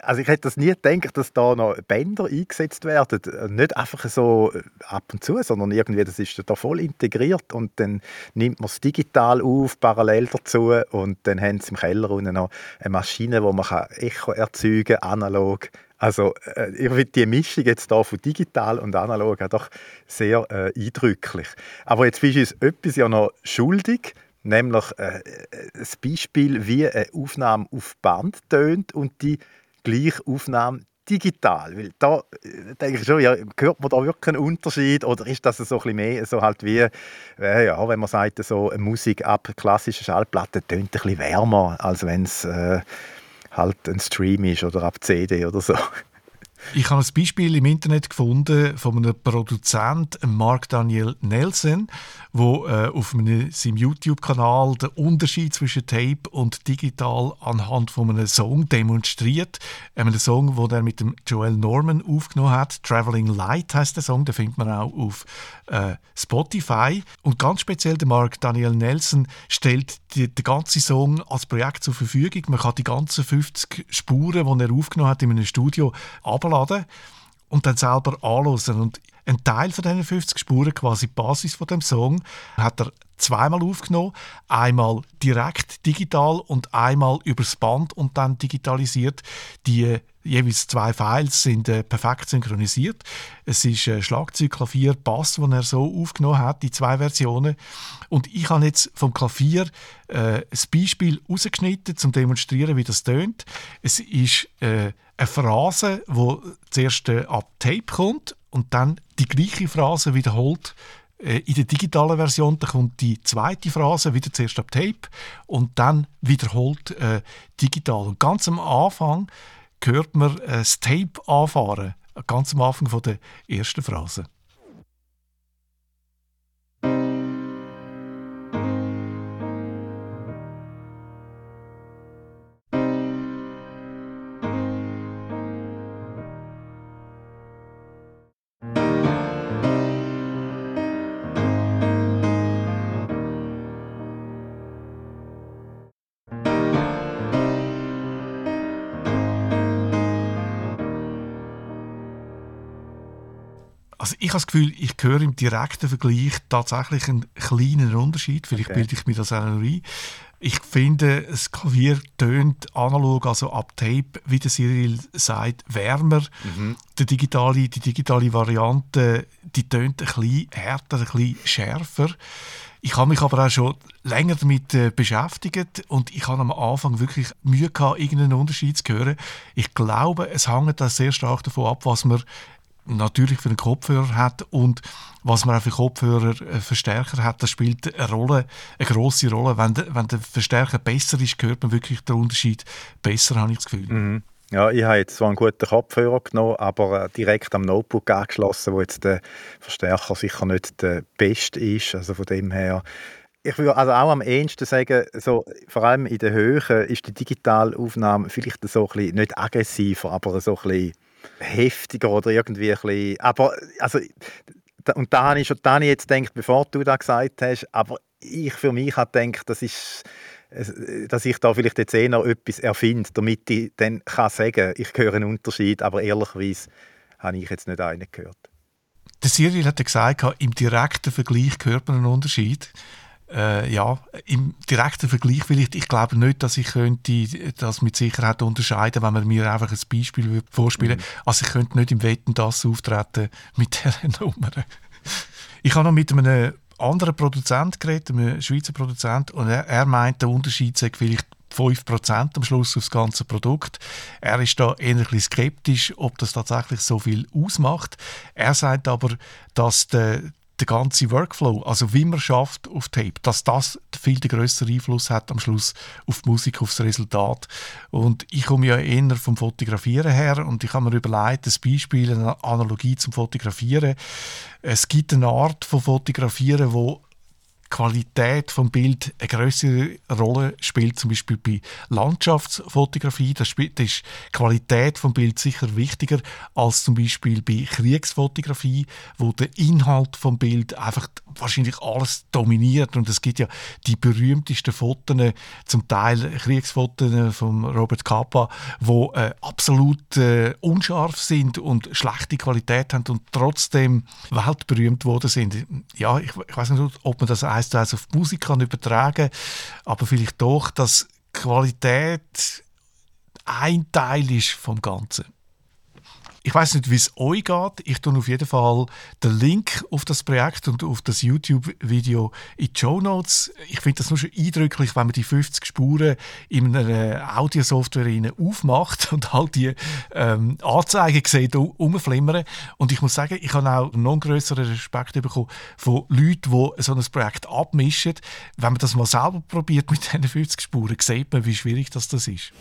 Speaker 4: Also ich hätte das nie gedacht, dass da noch Bänder eingesetzt werden. Nicht einfach so ab und zu, sondern irgendwie, das ist da voll integriert und dann nimmt man es digital auf, parallel dazu und dann haben sie im Keller unten noch eine Maschine, wo man Echo erzeugen kann, analog also äh, ich finde die Mischung jetzt da von digital und analog doch sehr äh, eindrücklich. Aber jetzt bist du uns etwas ja noch schuldig, nämlich äh, das Beispiel, wie eine Aufnahme auf Band tönt und die gleiche Aufnahme digital? Weil da äh, denke ich schon, ja, hört man da wirklich einen Unterschied oder ist das so ein bisschen mehr so halt wie, äh, ja, wenn man sagt, so Musik ab klassischer Schallplatte tönt ein bisschen wärmer, als wenn es äh, halt ein Stream ist oder ab CD oder so.
Speaker 2: Ich habe ein Beispiel im Internet gefunden von einem Produzent, Mark Daniel Nelson, wo äh, auf einem, seinem YouTube-Kanal den Unterschied zwischen Tape und digital anhand von einem Song demonstriert. Einem Song, den er mit dem Joel Norman aufgenommen hat. Traveling Light heißt der Song, den findet man auch auf äh, Spotify. Und ganz speziell der Mark Daniel Nelson stellt die, den ganzen Song als Projekt zur Verfügung. Man kann die ganzen 50 Spuren, die er aufgenommen hat in einem Studio, abladen und dann selber anhören. Und ein Teil von diesen 50 Spuren, quasi die Basis von dem Song, hat er zweimal aufgenommen. Einmal direkt digital und einmal übers Band und dann digitalisiert. Die jeweils zwei Files sind äh, perfekt synchronisiert. Es ist äh, Schlagzeug, Klavier, Bass, den er so aufgenommen hat, die zwei Versionen. Und ich habe jetzt vom Klavier äh, ein Beispiel rausgeschnitten, um zu demonstrieren, wie das tönt. Es ist äh, eine Phrase, die zuerst äh, ab Tape kommt und dann die gleiche Phrase wiederholt äh, in der digitalen Version. Da kommt die zweite Phrase wieder zuerst ab Tape und dann wiederholt äh, digital. Und ganz am Anfang hört man äh, das Tape anfahren, ganz am Anfang von der ersten Phrase. Ich habe das Gefühl, ich höre im direkten Vergleich tatsächlich einen kleinen Unterschied. Vielleicht okay. bilde ich mir das auch noch ein. Ich finde, das Klavier tönt analog, also ab Tape, wie der Cyril sagt, wärmer. Mhm. Die, digitale, die digitale Variante, die tönt ein bisschen härter, ein bisschen schärfer. Ich habe mich aber auch schon länger damit äh, beschäftigt und ich habe am Anfang wirklich Mühe gehabt, irgendeinen Unterschied zu hören. Ich glaube, es hängt da sehr stark davon ab, was man natürlich für den Kopfhörer hat und was man auch für Kopfhörer äh, Verstärker hat, das spielt eine Rolle, eine große Rolle. Wenn der, wenn der Verstärker besser ist, hört man wirklich den Unterschied besser, habe ich das Gefühl.
Speaker 4: Mhm. Ja, ich habe jetzt zwar einen guten Kopfhörer genommen, aber äh, direkt am Notebook angeschlossen, wo jetzt der Verstärker sicher nicht der beste ist. Also von dem her ich würde also auch am ehesten sagen, so, vor allem in der Höhe ist die Digitalaufnahme vielleicht so ein bisschen, nicht aggressiver, aber so ein bisschen heftiger oder irgendwie ein bisschen, aber also und da habe ich, schon, da habe ich jetzt gedacht, bevor du das gesagt hast, aber ich für mich habe gedacht, das ist, dass ich da vielleicht jetzt eher noch etwas erfinde, damit ich dann kann sagen, ich höre einen Unterschied, aber ehrlicherweise habe ich jetzt nicht einen gehört.
Speaker 2: Der Cyril hat gesagt, im direkten Vergleich hört man einen Unterschied äh, ja, im direkten Vergleich vielleicht, ich glaube nicht, dass ich könnte das mit Sicherheit unterscheiden, wenn man mir einfach ein Beispiel vorspielen. Mhm. Also ich könnte nicht im Wetten das auftreten mit dieser Nummer. Ich habe noch mit einem anderen Produzent geredet, einem Schweizer Produzent, und er, er meint, der Unterschied sei vielleicht 5% am Schluss aufs ganze Produkt. Er ist da bisschen skeptisch, ob das tatsächlich so viel ausmacht. Er sagt aber, dass der, der ganze Workflow, also wie man schafft auf Tape, dass das viel größeren Einfluss hat am Schluss auf die Musik, auf das Resultat. Und ich komme ja eher vom Fotografieren her und ich habe mir überlegt, ein Beispiel, eine Analogie zum Fotografieren. Es gibt eine Art von Fotografieren, wo Qualität vom Bild eine größere Rolle spielt, zum Beispiel bei Landschaftsfotografie. Da ist die Qualität vom Bild sicher wichtiger als zum Beispiel bei Kriegsfotografie, wo der Inhalt vom Bild einfach wahrscheinlich alles dominiert. Und es gibt ja die berühmtesten Fotos, zum Teil Kriegsfotos von Robert Capa, wo äh, absolut äh, unscharf sind und schlechte Qualität haben und trotzdem weltberühmt worden sind. Ja, ich, ich weiß nicht, ob man das zu eins auf Musik kann übertragen aber vielleicht doch, dass Qualität ein Teil ist vom Ganzen. Ich weiß nicht, wie es euch geht. Ich tue auf jeden Fall den Link auf das Projekt und auf das YouTube-Video in die Show Notes. Ich finde das nur schon eindrücklich, wenn man die 50 Spuren in einer Audiosoftware aufmacht und halt die ähm, Anzeigen sieht, umflimmern. Und ich muss sagen, ich habe auch noch einen größeren Respekt bekommen von Leuten, die so ein Projekt abmischen. Wenn man das mal selber probiert mit diesen 50 Spuren, sieht man, wie schwierig das, das ist.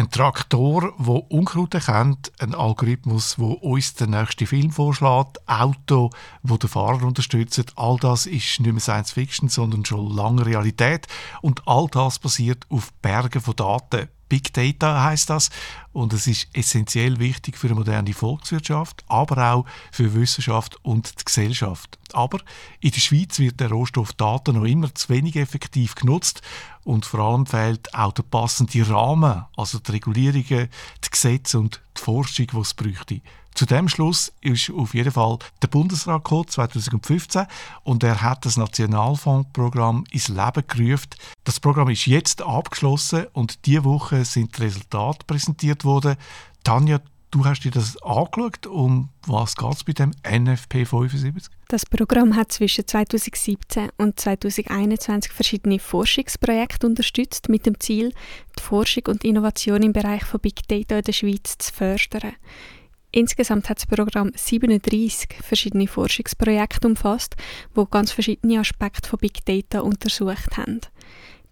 Speaker 2: Ein Traktor, der Unkraut erkennt, ein Algorithmus, der uns den nächsten Film vorschlägt, Auto, wo den Fahrer unterstützt. All das ist nicht mehr Science Fiction, sondern schon lange Realität. Und all das basiert auf Bergen von Daten. Big Data heißt das und es ist essentiell wichtig für eine moderne Volkswirtschaft, aber auch für Wissenschaft und die Gesellschaft. Aber in der Schweiz wird der Rohstoff Daten noch immer zu wenig effektiv genutzt und vor allem fehlt auch der passende Rahmen, also die Regulierungen, die Gesetze und die Forschung, die es bräuchte. Zu dem Schluss ist auf jeden Fall der Bundesrat gekommen, 2015 und er hat das Nationalfondsprogramm ins Leben gerufen. Das Programm ist jetzt abgeschlossen und diese Woche sind die Resultate präsentiert worden. Tanja, du hast dir das angeschaut. Um was geht es bei dem NFP 75?
Speaker 3: Das Programm hat zwischen 2017 und 2021 verschiedene Forschungsprojekte unterstützt, mit dem Ziel, die Forschung und Innovation im Bereich von Big Data in der Schweiz zu fördern. Insgesamt hat das Programm 37 verschiedene Forschungsprojekte umfasst, wo ganz verschiedene Aspekte von Big Data untersucht haben.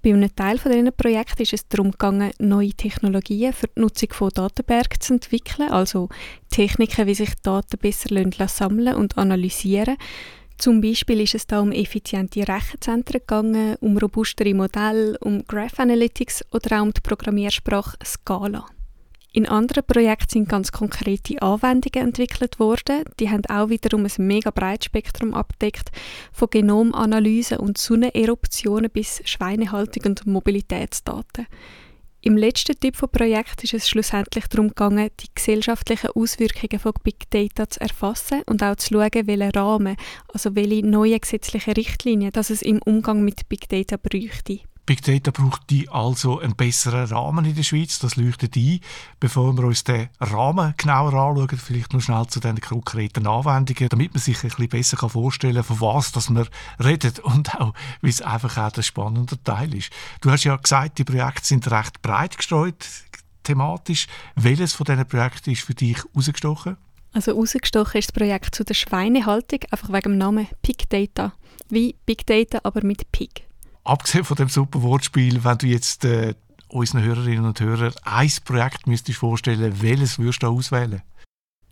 Speaker 3: Bei einem Teil von diesen Projekten ist es darum gegangen, neue Technologien für die Nutzung von Datenbergen zu entwickeln, also Techniken, wie sich Daten besser sammeln und analysieren zum Beispiel ist es da um effiziente Rechenzentren gegangen, um robustere Modelle, um Graph Analytics oder auch um die Programmiersprache Scala. In anderen Projekten sind ganz konkrete Anwendungen entwickelt worden. Die haben auch wiederum ein mega breites Spektrum abdeckt, von Genomanalyse und Sonneneruptionen bis Schweinehaltung und Mobilitätsdaten. Im letzten Typ von Projekt ist es schlussendlich darum gegangen, die gesellschaftlichen Auswirkungen von Big Data zu erfassen und auch zu schauen, welche Rahmen, also welche neue gesetzliche Richtlinien, dass es im Umgang mit Big Data bräuchte.
Speaker 2: Big Data braucht die also einen besseren Rahmen in der Schweiz. Das leuchtet ein. Bevor wir uns den Rahmen genauer anschauen, vielleicht noch schnell zu den konkreten Anwendungen, damit man sich ein bisschen besser vorstellen kann, von was dass man redet und auch, wie es einfach auch der spannende Teil ist. Du hast ja gesagt, die Projekte sind recht breit gestreut thematisch. Welches von diesen Projekten ist für dich herausgestochen?
Speaker 3: Also herausgestochen ist das Projekt zu der Schweinehaltung, einfach wegen dem Namen Pig Data. Wie Big Data, aber mit Pig.
Speaker 2: Abgesehen von dem super Wortspiel, wenn du jetzt äh, unseren Hörerinnen und Hörern ein Projekt müsstest vorstellen, welches würdest du auswählen?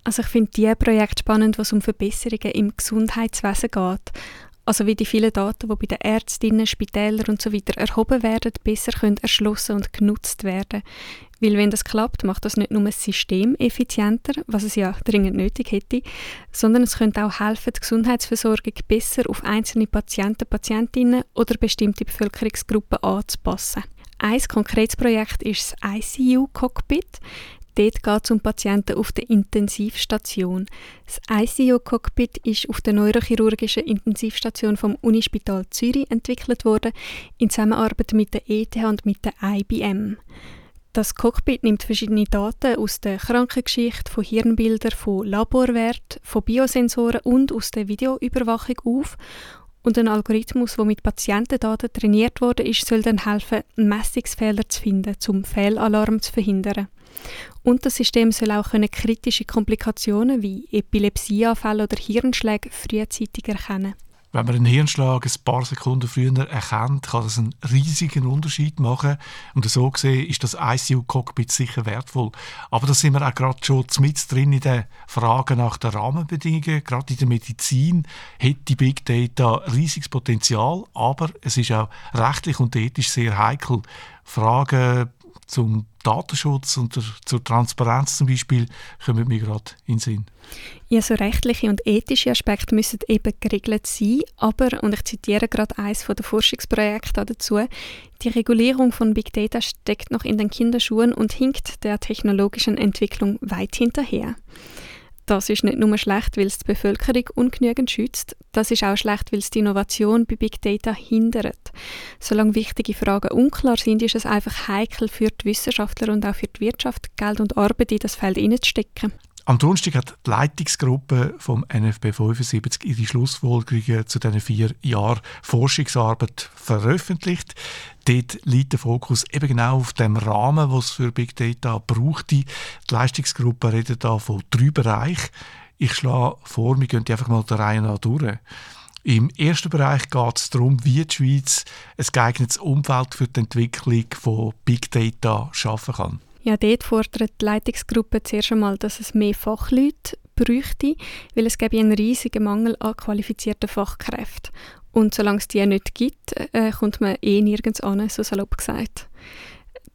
Speaker 3: Also ich finde die Projekte spannend, was um Verbesserungen im Gesundheitswesen geht. Also wie die vielen Daten, die bei den Ärztinnen, Spitälern und so erhoben werden, besser können erschlossen und genutzt werden. Weil wenn das klappt, macht das nicht nur das System effizienter, was es ja dringend nötig hätte, sondern es könnte auch helfen, die Gesundheitsversorgung besser auf einzelne Patienten, Patientinnen oder bestimmte Bevölkerungsgruppen anzupassen. Ein konkretes Projekt ist das ICU-Cockpit. Dort geht es um Patienten auf der Intensivstation. Das ICU-Cockpit ist auf der neurochirurgischen Intensivstation vom Unispital Zürich entwickelt worden, in Zusammenarbeit mit der ETH und mit der IBM. Das Cockpit nimmt verschiedene Daten aus der Krankengeschichte, von Hirnbildern, von Laborwerten, von Biosensoren und aus der Videoüberwachung auf. Und ein Algorithmus, der mit Patientendaten trainiert wurde, soll dann helfen, Messungsfehler zu finden, um Fehlalarm zu verhindern. Und das System soll auch können kritische Komplikationen wie Epilepsieanfälle oder Hirnschläge frühzeitig erkennen.
Speaker 2: Wenn man einen Hirnschlag ein paar Sekunden früher erkennt, kann das einen riesigen Unterschied machen. Und so gesehen ist das ICU-Cockpit sicher wertvoll. Aber da sind wir auch gerade schon mit drin in den Fragen nach den Rahmenbedingungen. Gerade in der Medizin hat die Big Data riesiges Potenzial, aber es ist auch rechtlich und ethisch sehr heikel. Fragen zum Datenschutz und der, zur Transparenz zum Beispiel kommen mir gerade in den Sinn.
Speaker 3: Ja, so rechtliche und ethische Aspekte müssen eben geregelt sein, aber, und ich zitiere gerade eines der Forschungsprojekte dazu, die Regulierung von Big Data steckt noch in den Kinderschuhen und hinkt der technologischen Entwicklung weit hinterher. Das ist nicht nur schlecht, weil es die Bevölkerung ungenügend schützt, das ist auch schlecht, weil es die Innovation bei Big Data hindert. Solange wichtige Fragen unklar sind, ist es einfach heikel für die Wissenschaftler und auch für die Wirtschaft, Geld und Arbeit in das Feld hineinzustecken.
Speaker 2: Am Donnerstag hat die Leitungsgruppe vom NFB 75 ihre Schlussfolgerungen zu diesen vier Jahren Forschungsarbeit veröffentlicht. Dort liegt der Fokus eben genau auf dem Rahmen, was es für Big Data braucht. Die Leistungsgruppe redet da von drei Bereichen. Ich schlage vor, wir gehen einfach mal der Reihe nach durch. Im ersten Bereich geht es darum, wie die Schweiz ein geeignetes Umfeld für die Entwicklung von Big Data schaffen kann.
Speaker 3: Ja, dort fordert die Leitungsgruppe zuerst einmal, dass es mehr Fachleute bräuchte, weil es gäbe einen riesigen Mangel an qualifizierten Fachkräften. Und solange es die nicht gibt, äh, kommt man eh nirgends an, so salopp gesagt.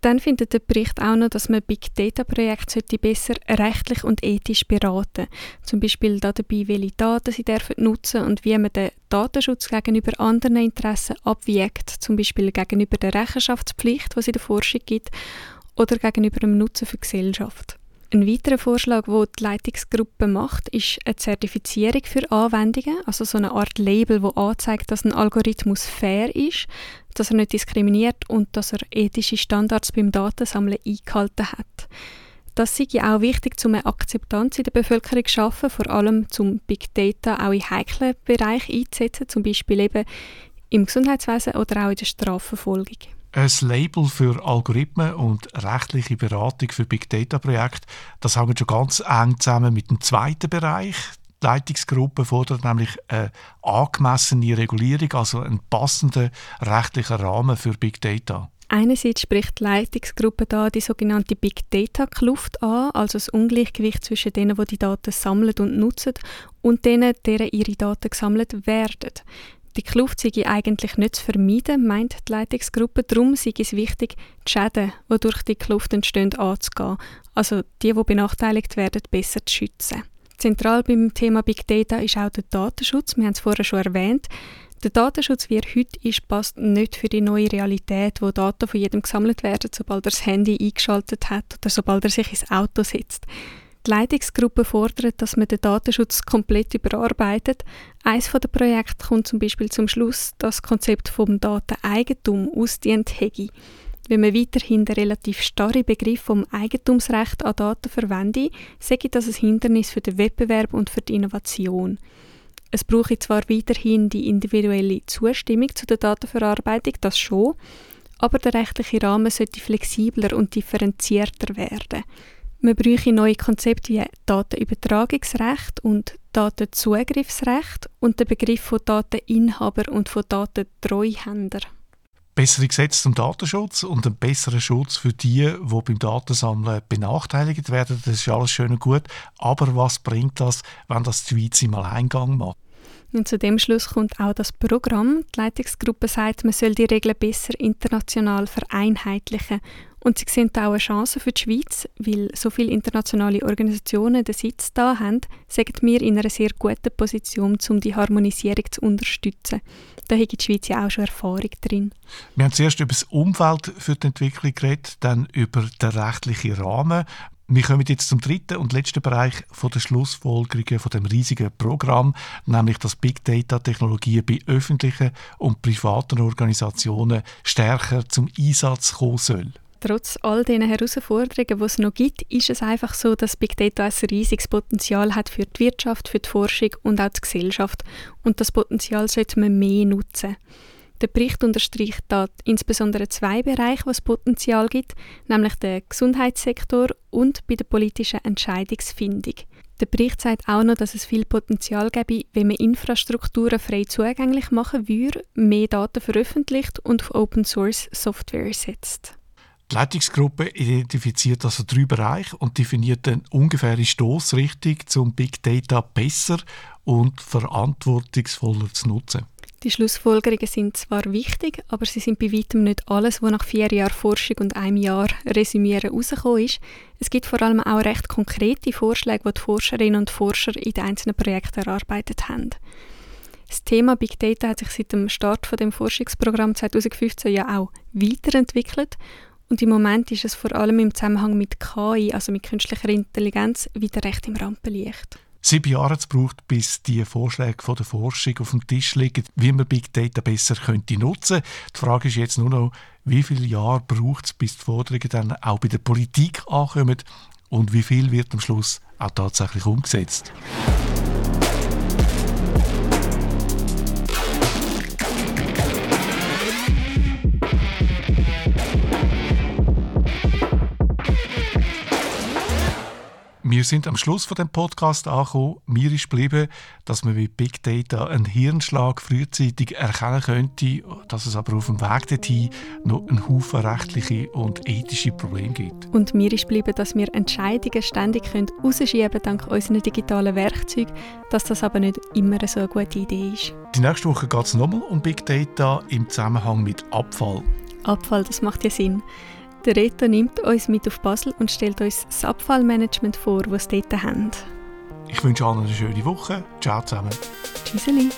Speaker 3: Dann findet der Bericht auch noch, dass man Big Data Projekte besser rechtlich und ethisch beraten. Zum Beispiel dabei, welche Daten sie dürfen nutzen und wie man den Datenschutz gegenüber anderen Interessen abwiegt, zum Beispiel gegenüber der Rechenschaftspflicht, es in der Forschung gibt, oder gegenüber dem Nutzen für die Gesellschaft. Ein weiterer Vorschlag, den die Leitungsgruppe macht, ist eine Zertifizierung für Anwendungen, also so eine Art Label, wo anzeigt, dass ein Algorithmus fair ist, dass er nicht diskriminiert und dass er ethische Standards beim Datensammeln eingehalten hat. Das sei auch wichtig, um eine Akzeptanz in der Bevölkerung zu schaffen, vor allem zum Big Data auch in heiklen Bereichen einzusetzen, zum Beispiel eben im Gesundheitswesen oder auch in der Strafverfolgung.
Speaker 2: Ein Label für Algorithmen und rechtliche Beratung für Big Data Projekte, das hängt schon ganz eng zusammen mit dem zweiten Bereich. Die Leitungsgruppe fordert nämlich eine angemessene Regulierung, also einen passenden rechtlichen Rahmen für Big Data.
Speaker 3: Einerseits spricht die Leitungsgruppe da die sogenannte Big Data Kluft an, also das Ungleichgewicht zwischen denen, die die Daten sammeln und nutzen, und denen, deren ihre Daten gesammelt werden. Die Kluft sei eigentlich nicht zu vermeiden, meint die Leitungsgruppe. Darum sei es wichtig, die Schäden, die durch die Kluft entstehen, anzugehen. Also die, die benachteiligt werden, besser zu schützen. Zentral beim Thema Big Data ist auch der Datenschutz. Wir haben es vorher schon erwähnt. Der Datenschutz, wie er heute ist, passt nicht für die neue Realität, wo Daten von jedem gesammelt werden, sobald er das Handy eingeschaltet hat oder sobald er sich ins Auto setzt. Die Leitungsgruppe fordert, dass man den Datenschutz komplett überarbeitet. Eines der Projekte kommt zum Beispiel zum Schluss, das Konzept vom Dateneigentum ausdient hätte. Wenn man weiterhin den relativ starren Begriff vom Eigentumsrecht an Daten verwende, sage das ein Hindernis für den Wettbewerb und für die Innovation. Es brauche zwar weiterhin die individuelle Zustimmung zu der Datenverarbeitung, das schon, aber der rechtliche Rahmen sollte flexibler und differenzierter werden. Man bräuchte neue Konzepte wie Datenübertragungsrecht und Datenzugriffsrecht und den Begriff von Dateninhaber und von Datentreuhänder.
Speaker 2: Bessere Gesetze zum Datenschutz und einen besseren Schutz für die, die beim Datensammeln benachteiligt werden, das ist alles schön und gut. Aber was bringt das, wenn das die Schweiz im Alleingang macht?
Speaker 3: Und zu dem Schluss kommt auch das Programm. Die Leitungsgruppe sagt, man soll die Regeln besser international vereinheitlichen und sie sehen auch eine Chance für die Schweiz, weil so viele internationale Organisationen den Sitz da haben, sagen wir in einer sehr guten Position, um die Harmonisierung zu unterstützen. Da hat die Schweiz ja auch schon Erfahrung drin.
Speaker 2: Wir haben zuerst über das Umfeld für die Entwicklung geredet, dann über den rechtlichen Rahmen. Wir kommen jetzt zum dritten und letzten Bereich von der Schlussfolgerungen von dem riesigen Programm, nämlich dass Big Data Technologien bei öffentlichen und privaten Organisationen stärker zum Einsatz kommen sollen.
Speaker 3: Trotz all diesen Herausforderungen, die es noch gibt, ist es einfach so, dass Big Data ein riesiges Potenzial hat für die Wirtschaft, für die Forschung und auch die Gesellschaft. Und das Potenzial sollte man mehr nutzen. Der Bericht unterstreicht da insbesondere zwei Bereiche, wo es Potenzial gibt, nämlich den Gesundheitssektor und bei der politischen Entscheidungsfindung. Der Bericht sagt auch noch, dass es viel Potenzial gäbe, wenn man Infrastrukturen frei zugänglich machen würde, mehr Daten veröffentlicht und auf Open Source Software setzt.
Speaker 2: Die Leitungsgruppe identifiziert also drei Bereiche und definiert eine ungefähre Stoßrichtung, um Big Data besser und verantwortungsvoller zu nutzen.
Speaker 3: Die Schlussfolgerungen sind zwar wichtig, aber sie sind bei weitem nicht alles, was nach vier Jahren Forschung und einem Jahr Resümieren herausgekommen ist. Es gibt vor allem auch recht konkrete Vorschläge, die die Forscherinnen und Forscher in den einzelnen Projekten erarbeitet haben. Das Thema Big Data hat sich seit dem Start von dem Forschungsprogramm 2015 ja auch weiterentwickelt und im Moment ist es vor allem im Zusammenhang mit KI, also mit künstlicher Intelligenz, wieder recht im Rampenlicht.
Speaker 2: Sieben Jahre es braucht, bis die Vorschläge von der Forschung auf dem Tisch liegen, wie man Big Data besser könnte nutzen. Die Frage ist jetzt nur noch, wie viele Jahre braucht es, bis die Forderungen dann auch bei der Politik ankommen und wie viel wird am Schluss auch tatsächlich umgesetzt. Sind am Schluss von dem Podcast angekommen. Mir ist geblieben, dass man mit Big Data einen Hirnschlag frühzeitig erkennen könnte, dass es aber auf dem Weg dorthin noch einen Haufen rechtliche und ethische Probleme gibt.
Speaker 3: Und mir ist geblieben, dass wir Entscheidungen ständig rausschieben können dank unseren digitalen Werkzeugen, dass das aber nicht immer so eine gute Idee ist.
Speaker 2: Die nächste Woche geht es nochmal um Big Data im Zusammenhang mit Abfall.
Speaker 3: Abfall, das macht ja Sinn. Der Reto nimmt uns mit auf Basel und stellt uns das Abfallmanagement vor, das sie dort haben.
Speaker 2: Ich wünsche allen eine schöne Woche. Ciao zusammen.
Speaker 3: Tschüsseli.